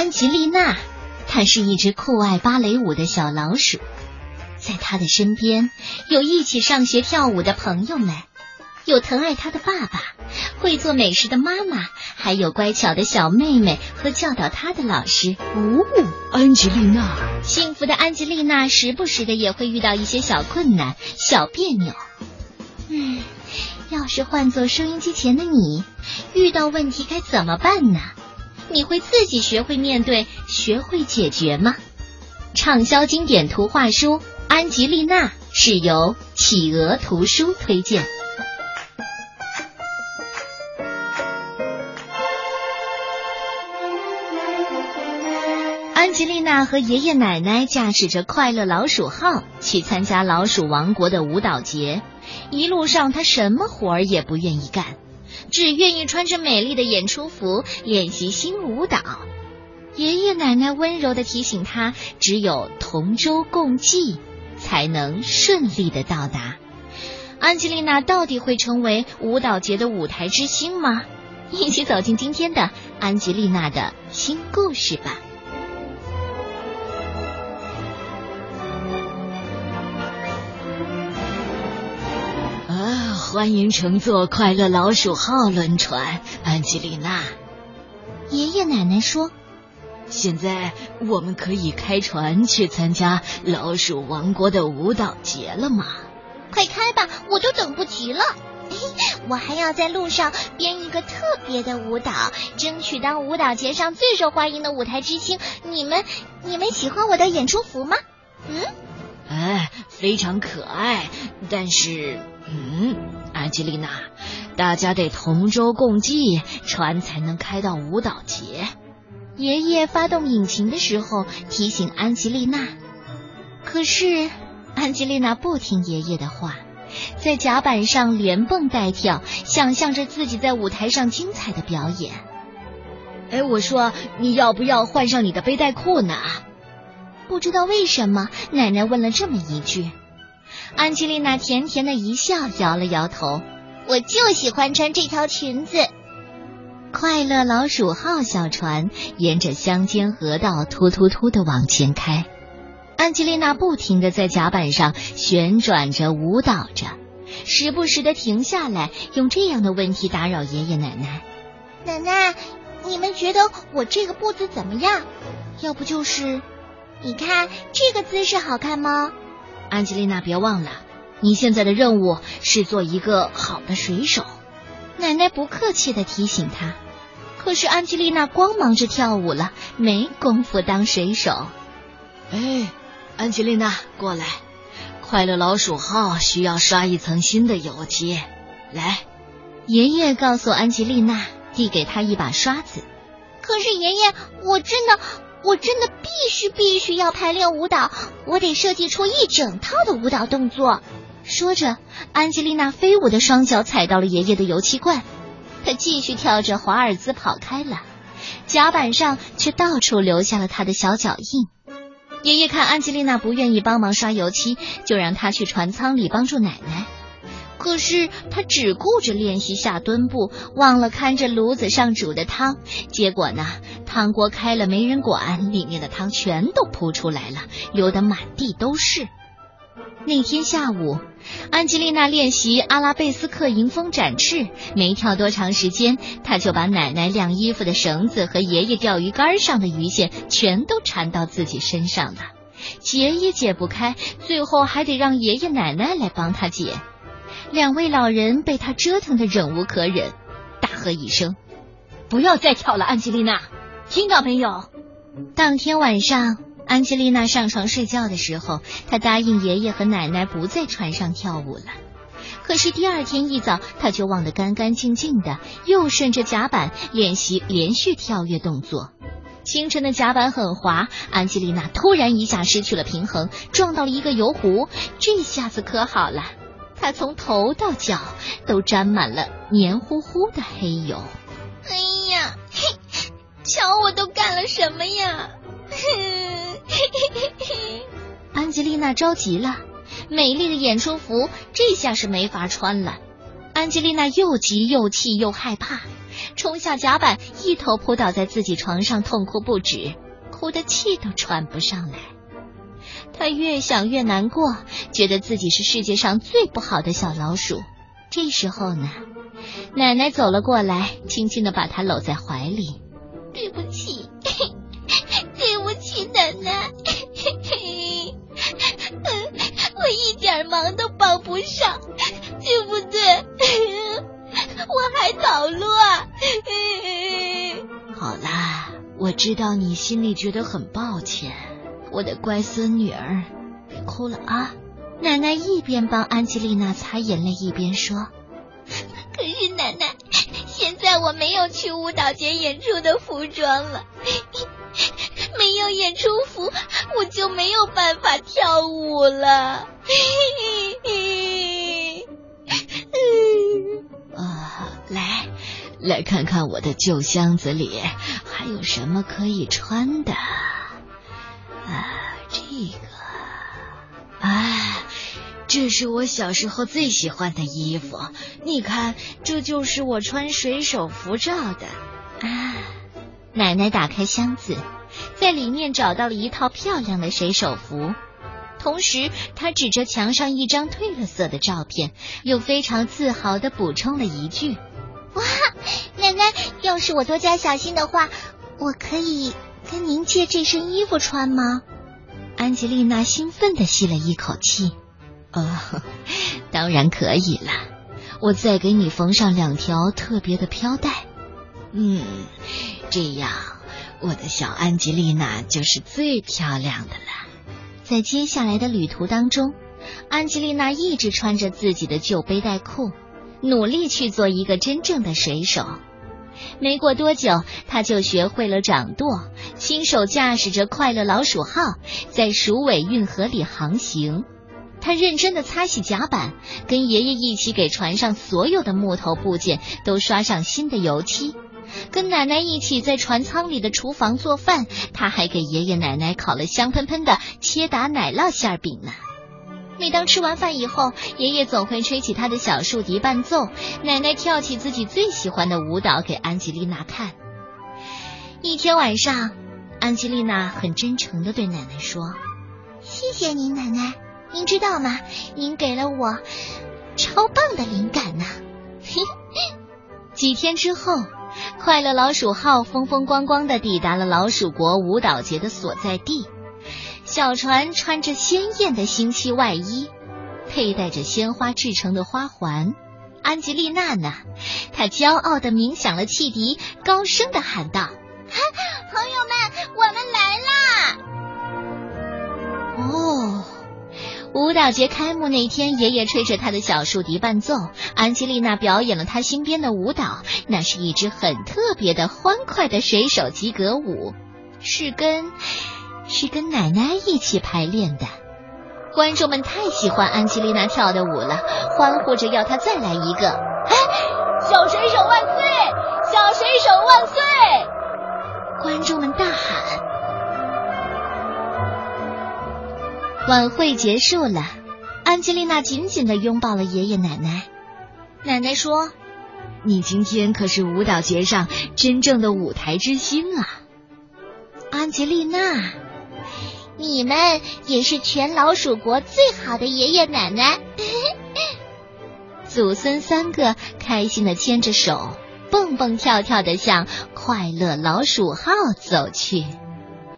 安吉丽娜，她是一只酷爱芭蕾舞的小老鼠，在她的身边有一起上学跳舞的朋友们，有疼爱她的爸爸，会做美食的妈妈，还有乖巧的小妹妹和教导她的老师。哦，安吉丽娜，幸福的安吉丽娜时不时的也会遇到一些小困难、小别扭。嗯，要是换做收音机前的你，遇到问题该怎么办呢？你会自己学会面对，学会解决吗？畅销经典图画书《安吉丽娜》是由企鹅图书推荐。安吉丽娜和爷爷奶奶驾驶着快乐老鼠号去参加老鼠王国的舞蹈节，一路上她什么活儿也不愿意干。只愿意穿着美丽的演出服练习新舞蹈。爷爷奶奶温柔的提醒他，只有同舟共济，才能顺利的到达。安吉丽娜到底会成为舞蹈节的舞台之星吗？一起走进今天的安吉丽娜的新故事吧。欢迎乘坐快乐老鼠号轮船，安吉丽娜。爷爷奶奶说：“现在我们可以开船去参加老鼠王国的舞蹈节了吗？”快开吧，我都等不及了。我还要在路上编一个特别的舞蹈，争取当舞蹈节上最受欢迎的舞台之星。你们，你们喜欢我的演出服吗？嗯，哎，非常可爱，但是，嗯。安吉丽娜，大家得同舟共济，船才能开到舞蹈节。爷爷发动引擎的时候提醒安吉丽娜，可是安吉丽娜不听爷爷的话，在甲板上连蹦带跳，想象着自己在舞台上精彩的表演。哎，我说你要不要换上你的背带裤呢？不知道为什么，奶奶问了这么一句。安吉丽娜甜甜的一笑，摇了摇头。我就喜欢穿这条裙子。快乐老鼠号小船沿着乡间河道突突突的往前开。安吉丽娜不停的在甲板上旋转着，舞蹈着，时不时的停下来，用这样的问题打扰爷爷奶奶。奶奶，你们觉得我这个步子怎么样？要不就是，你看这个姿势好看吗？安吉丽娜，别忘了，你现在的任务是做一个好的水手。奶奶不客气的提醒她。可是安吉丽娜光忙着跳舞了，没工夫当水手。哎，安吉丽娜，过来，快乐老鼠号需要刷一层新的油漆。来，爷爷告诉安吉丽娜，递给她一把刷子。可是爷爷，我真的。我真的必须必须要排练舞蹈，我得设计出一整套的舞蹈动作。说着，安吉丽娜飞舞的双脚踩到了爷爷的油漆罐，她继续跳着华尔兹跑开了，甲板上却到处留下了她的小脚印。爷爷看安吉丽娜不愿意帮忙刷油漆，就让她去船舱里帮助奶奶。可是他只顾着练习下蹲步，忘了看着炉子上煮的汤。结果呢，汤锅开了没人管，里面的汤全都扑出来了，流得满地都是。那天下午，安吉丽娜练习阿拉贝斯克迎风展翅，没跳多长时间，她就把奶奶晾衣服的绳子和爷爷钓鱼竿上的鱼线全都缠到自己身上了，解也解不开，最后还得让爷爷奶奶来帮她解。两位老人被他折腾的忍无可忍，大喝一声：“不要再跳了，安吉丽娜，听到没有？”当天晚上，安吉丽娜上床睡觉的时候，她答应爷爷和奶奶不在船上跳舞了。可是第二天一早，她就忘得干干净净的，又顺着甲板练习连续跳跃动作。清晨的甲板很滑，安吉丽娜突然一下失去了平衡，撞到了一个油壶。这下子可好了。她从头到脚都沾满了黏糊糊的黑油。哎呀，瞧我都干了什么呀！安吉丽娜着急了，美丽的演出服这下是没法穿了。安吉丽娜又急又气又害怕，冲下甲板，一头扑倒在自己床上，痛哭不止，哭的气都喘不上来。他越想越难过，觉得自己是世界上最不好的小老鼠。这时候呢，奶奶走了过来，轻轻的把他搂在怀里。对不起，对不起，奶奶，我一点忙都帮不上，对不对？我还捣乱。好啦，我知道你心里觉得很抱歉，我的乖孙女儿，别哭了啊！奶奶一边帮安吉丽娜擦眼泪，一边说：“可是奶奶，现在我没有去舞蹈节演出的服装了，没有演出服，我就没有办法跳舞了。”啊来，来看看我的旧箱子里还有什么可以穿的。啊，这个，这是我小时候最喜欢的衣服。你看，这就是我穿水手服照的。啊，奶奶打开箱子，在里面找到了一套漂亮的水手服。同时，她指着墙上一张褪了色的照片，又非常自豪的补充了一句。哇，奶奶，要是我多加小心的话，我可以跟您借这身衣服穿吗？安吉丽娜兴奋的吸了一口气。哦，当然可以了。我再给你缝上两条特别的飘带。嗯，这样我的小安吉丽娜就是最漂亮的了。在接下来的旅途当中，安吉丽娜一直穿着自己的旧背带裤。努力去做一个真正的水手。没过多久，他就学会了掌舵，亲手驾驶着快乐老鼠号在鼠尾运河里航行。他认真的擦洗甲板，跟爷爷一起给船上所有的木头部件都刷上新的油漆。跟奶奶一起在船舱里的厨房做饭，他还给爷爷奶奶烤了香喷喷的切达奶酪馅饼呢。每当吃完饭以后，爷爷总会吹起他的小竖笛伴奏，奶奶跳起自己最喜欢的舞蹈给安吉丽娜看。一天晚上，安吉丽娜很真诚的对奶奶说：“谢谢您，奶奶，您知道吗？您给了我超棒的灵感呢。”几天之后，快乐老鼠号风风光光的抵达了老鼠国舞蹈节的所在地。小船穿着鲜艳的星期外衣，佩戴着鲜花制成的花环。安吉丽娜呢？她骄傲的鸣响了汽笛，高声的喊道：“哈 舞蹈节开幕那天，爷爷吹着他的小竖笛伴奏，安吉丽娜表演了她新编的舞蹈。那是一支很特别的欢快的水手及格舞，是跟。是跟奶奶一起排练的，观众们太喜欢安吉丽娜跳的舞了，欢呼着要她再来一个。哎，小水手万岁！小水手万岁！晚会结束了，安吉丽娜紧紧的拥抱了爷爷奶奶。奶奶说：“你今天可是舞蹈节上真正的舞台之星啊，安吉丽娜。”你们也是全老鼠国最好的爷爷奶奶，祖孙三个开心的牵着手，蹦蹦跳跳的向快乐老鼠号走去。